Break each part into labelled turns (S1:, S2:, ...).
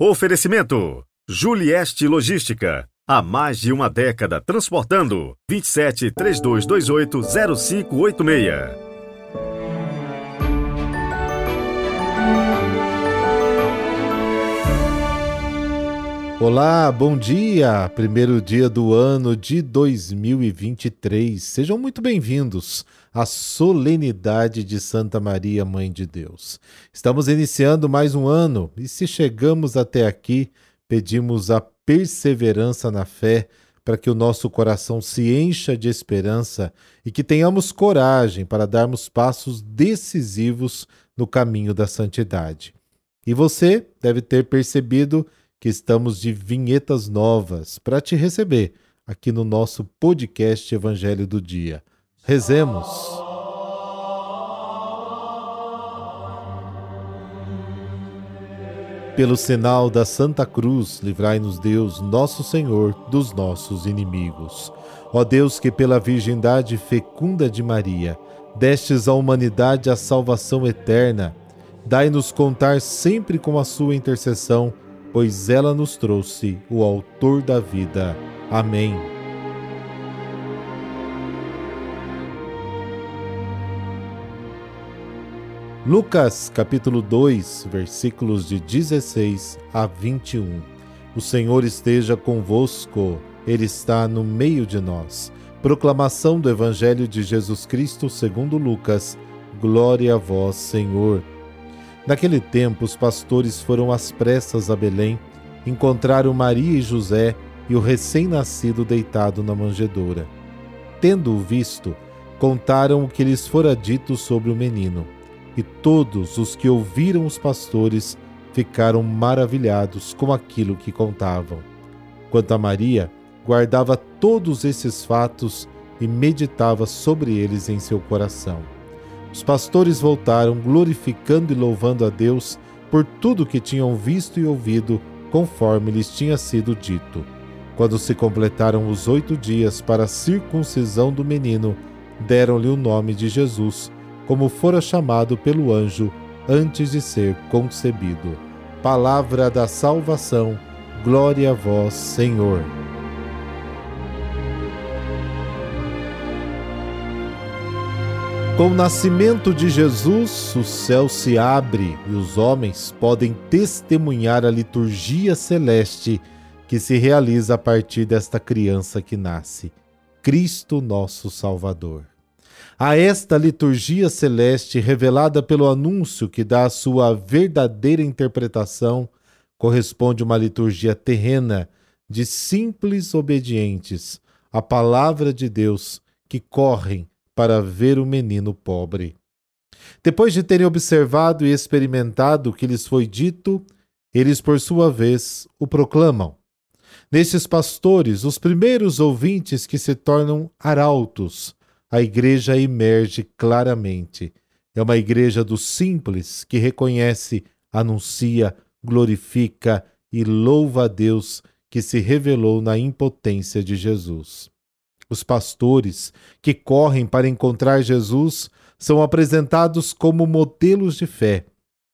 S1: Oferecimento: Julieste Logística. Há mais de uma década transportando 27 3228 0586.
S2: Olá, bom dia! Primeiro dia do ano de 2023. Sejam muito bem-vindos à solenidade de Santa Maria, Mãe de Deus. Estamos iniciando mais um ano e, se chegamos até aqui, pedimos a perseverança na fé para que o nosso coração se encha de esperança e que tenhamos coragem para darmos passos decisivos no caminho da santidade. E você deve ter percebido que estamos de vinhetas novas para te receber aqui no nosso podcast Evangelho do Dia. Rezemos. Pelo sinal da Santa Cruz, livrai-nos Deus, nosso Senhor, dos nossos inimigos. Ó Deus, que pela virgindade fecunda de Maria, destes à humanidade a salvação eterna, dai-nos contar sempre com a sua intercessão pois ela nos trouxe o Autor da vida. Amém. Lucas capítulo 2, versículos de 16 a 21. O Senhor esteja convosco, Ele está no meio de nós. Proclamação do Evangelho de Jesus Cristo segundo Lucas. Glória a vós, Senhor. Naquele tempo, os pastores foram às pressas a Belém, encontraram Maria e José e o recém-nascido deitado na manjedoura. Tendo-o visto, contaram o que lhes fora dito sobre o menino. E todos os que ouviram os pastores ficaram maravilhados com aquilo que contavam. Quanto a Maria, guardava todos esses fatos e meditava sobre eles em seu coração. Os pastores voltaram, glorificando e louvando a Deus por tudo que tinham visto e ouvido, conforme lhes tinha sido dito. Quando se completaram os oito dias para a circuncisão do menino, deram-lhe o nome de Jesus, como fora chamado pelo anjo antes de ser concebido. Palavra da salvação, glória a vós, Senhor. Com o nascimento de Jesus, o céu se abre e os homens podem testemunhar a liturgia celeste que se realiza a partir desta criança que nasce, Cristo nosso Salvador. A esta liturgia celeste, revelada pelo anúncio que dá a sua verdadeira interpretação, corresponde uma liturgia terrena de simples obedientes à palavra de Deus que correm para ver o menino pobre. Depois de terem observado e experimentado o que lhes foi dito, eles, por sua vez, o proclamam. Nestes pastores, os primeiros ouvintes que se tornam arautos, a igreja emerge claramente. É uma igreja dos simples que reconhece, anuncia, glorifica e louva a Deus que se revelou na impotência de Jesus. Os pastores que correm para encontrar Jesus são apresentados como modelos de fé.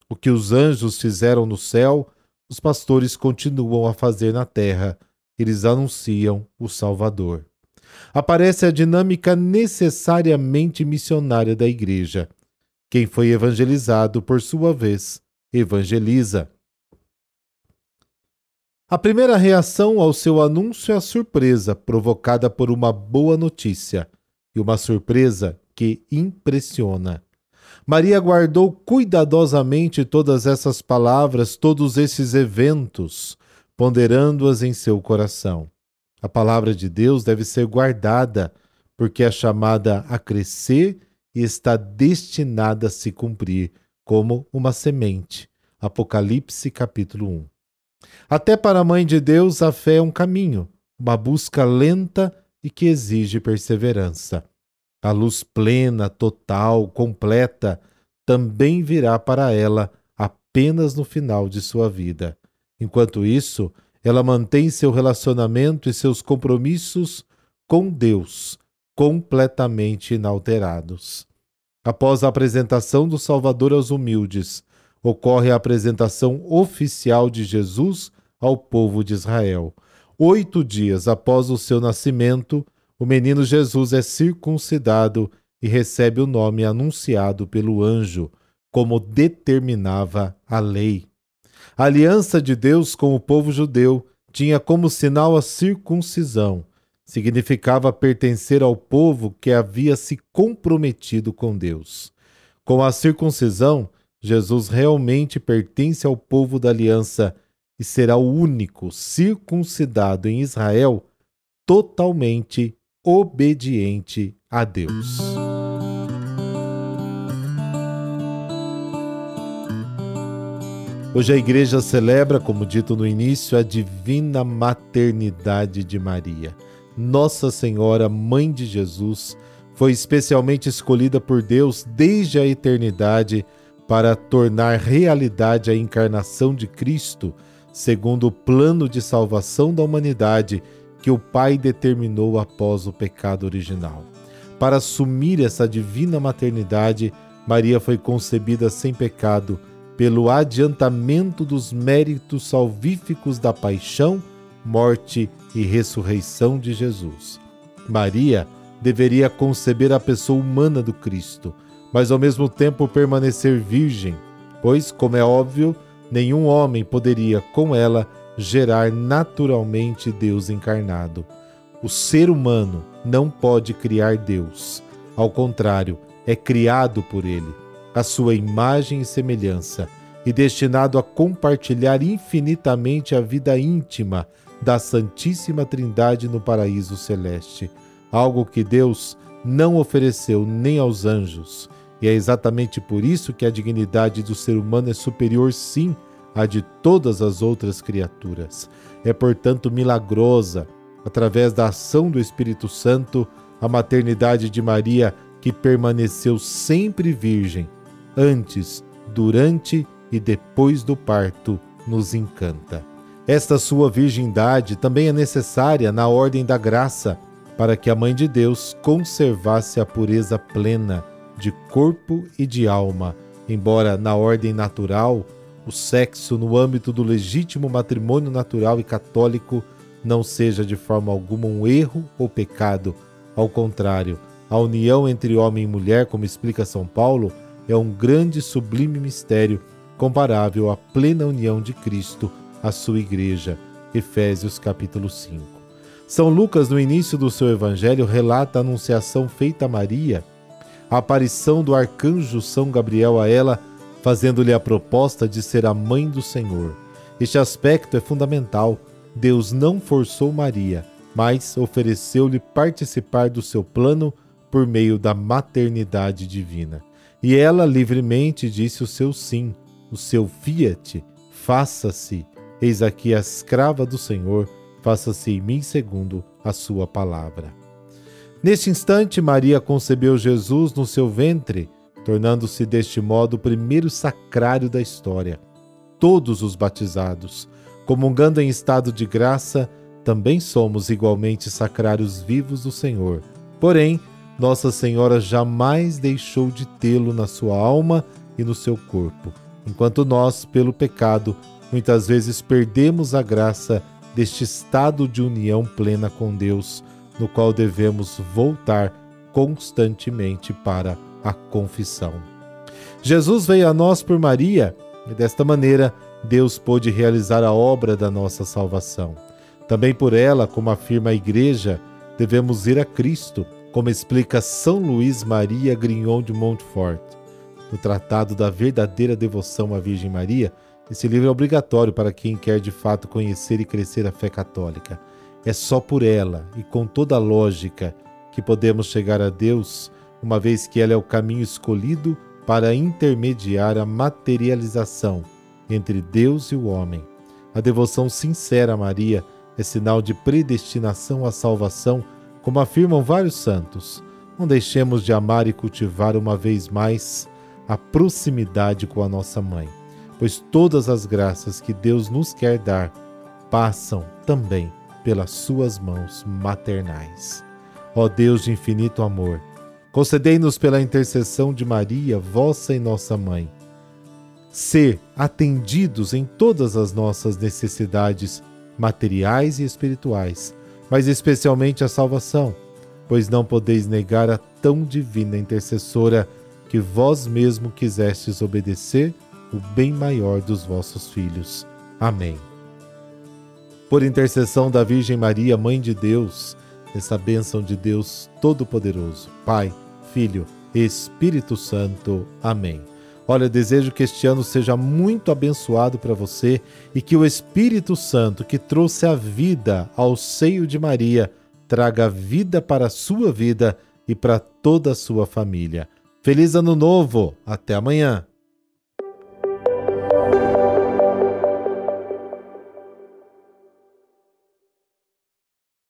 S2: O que os anjos fizeram no céu, os pastores continuam a fazer na terra. Eles anunciam o Salvador. Aparece a dinâmica necessariamente missionária da igreja. Quem foi evangelizado, por sua vez, evangeliza. A primeira reação ao seu anúncio é a surpresa, provocada por uma boa notícia, e uma surpresa que impressiona. Maria guardou cuidadosamente todas essas palavras, todos esses eventos, ponderando-as em seu coração. A palavra de Deus deve ser guardada, porque é chamada a crescer e está destinada a se cumprir como uma semente. Apocalipse capítulo 1. Até para a Mãe de Deus, a fé é um caminho, uma busca lenta e que exige perseverança. A luz plena, total, completa, também virá para ela apenas no final de sua vida. Enquanto isso, ela mantém seu relacionamento e seus compromissos com Deus completamente inalterados. Após a apresentação do Salvador aos humildes, ocorre a apresentação oficial de Jesus ao povo de Israel. Oito dias após o seu nascimento, o menino Jesus é circuncidado e recebe o nome anunciado pelo anjo, como determinava a lei. A aliança de Deus com o povo judeu tinha como sinal a circuncisão. Significava pertencer ao povo que havia se comprometido com Deus. Com a circuncisão, Jesus realmente pertence ao povo da aliança e será o único circuncidado em Israel totalmente obediente a Deus. Hoje a igreja celebra, como dito no início, a divina maternidade de Maria. Nossa Senhora, Mãe de Jesus, foi especialmente escolhida por Deus desde a eternidade para tornar realidade a encarnação de Cristo, segundo o plano de salvação da humanidade que o Pai determinou após o pecado original. Para assumir essa divina maternidade, Maria foi concebida sem pecado pelo adiantamento dos méritos salvíficos da paixão, morte e ressurreição de Jesus. Maria deveria conceber a pessoa humana do Cristo mas ao mesmo tempo permanecer virgem, pois, como é óbvio, nenhum homem poderia com ela gerar naturalmente Deus encarnado. O ser humano não pode criar Deus. Ao contrário, é criado por ele, a sua imagem e semelhança, e destinado a compartilhar infinitamente a vida íntima da Santíssima Trindade no paraíso celeste, algo que Deus não ofereceu nem aos anjos e é exatamente por isso que a dignidade do ser humano é superior, sim, à de todas as outras criaturas. É, portanto, milagrosa, através da ação do Espírito Santo, a maternidade de Maria, que permaneceu sempre virgem, antes, durante e depois do parto, nos encanta. Esta sua virgindade também é necessária na ordem da graça, para que a Mãe de Deus conservasse a pureza plena de corpo e de alma, embora na ordem natural, o sexo no âmbito do legítimo matrimônio natural e católico não seja de forma alguma um erro ou pecado. Ao contrário, a união entre homem e mulher, como explica São Paulo, é um grande e sublime mistério comparável à plena união de Cristo à sua igreja. Efésios capítulo 5. São Lucas, no início do seu evangelho, relata a anunciação feita a Maria a aparição do arcanjo São Gabriel a ela, fazendo-lhe a proposta de ser a mãe do Senhor. Este aspecto é fundamental. Deus não forçou Maria, mas ofereceu-lhe participar do seu plano por meio da maternidade divina. E ela livremente disse o seu sim, o seu fiat, faça-se. Eis aqui a escrava do Senhor, faça-se em mim segundo a sua palavra. Neste instante, Maria concebeu Jesus no seu ventre, tornando-se deste modo o primeiro sacrário da história. Todos os batizados, comungando em estado de graça, também somos igualmente sacrários vivos do Senhor. Porém, Nossa Senhora jamais deixou de tê-lo na sua alma e no seu corpo, enquanto nós, pelo pecado, muitas vezes perdemos a graça deste estado de união plena com Deus no qual devemos voltar constantemente para a confissão. Jesus veio a nós por Maria e desta maneira Deus pôde realizar a obra da nossa salvação. Também por ela, como afirma a Igreja, devemos ir a Cristo, como explica São Luís Maria Grignon de Montfort. No Tratado da Verdadeira Devoção à Virgem Maria, esse livro é obrigatório para quem quer de fato conhecer e crescer a fé católica. É só por ela e com toda a lógica que podemos chegar a Deus, uma vez que ela é o caminho escolhido para intermediar a materialização entre Deus e o homem. A devoção sincera a Maria é sinal de predestinação à salvação, como afirmam vários santos. Não deixemos de amar e cultivar uma vez mais a proximidade com a nossa mãe, pois todas as graças que Deus nos quer dar passam também pelas suas mãos maternais. Ó Deus de infinito amor, concedei-nos pela intercessão de Maria, vossa e nossa mãe, ser atendidos em todas as nossas necessidades materiais e espirituais, mas especialmente a salvação, pois não podeis negar a tão divina intercessora que vós mesmo quisestes obedecer o bem maior dos vossos filhos. Amém. Por intercessão da Virgem Maria, Mãe de Deus, essa bênção de Deus Todo-Poderoso, Pai, Filho, Espírito Santo. Amém. Olha, desejo que este ano seja muito abençoado para você e que o Espírito Santo, que trouxe a vida ao seio de Maria, traga vida para a sua vida e para toda a sua família. Feliz Ano Novo! Até amanhã!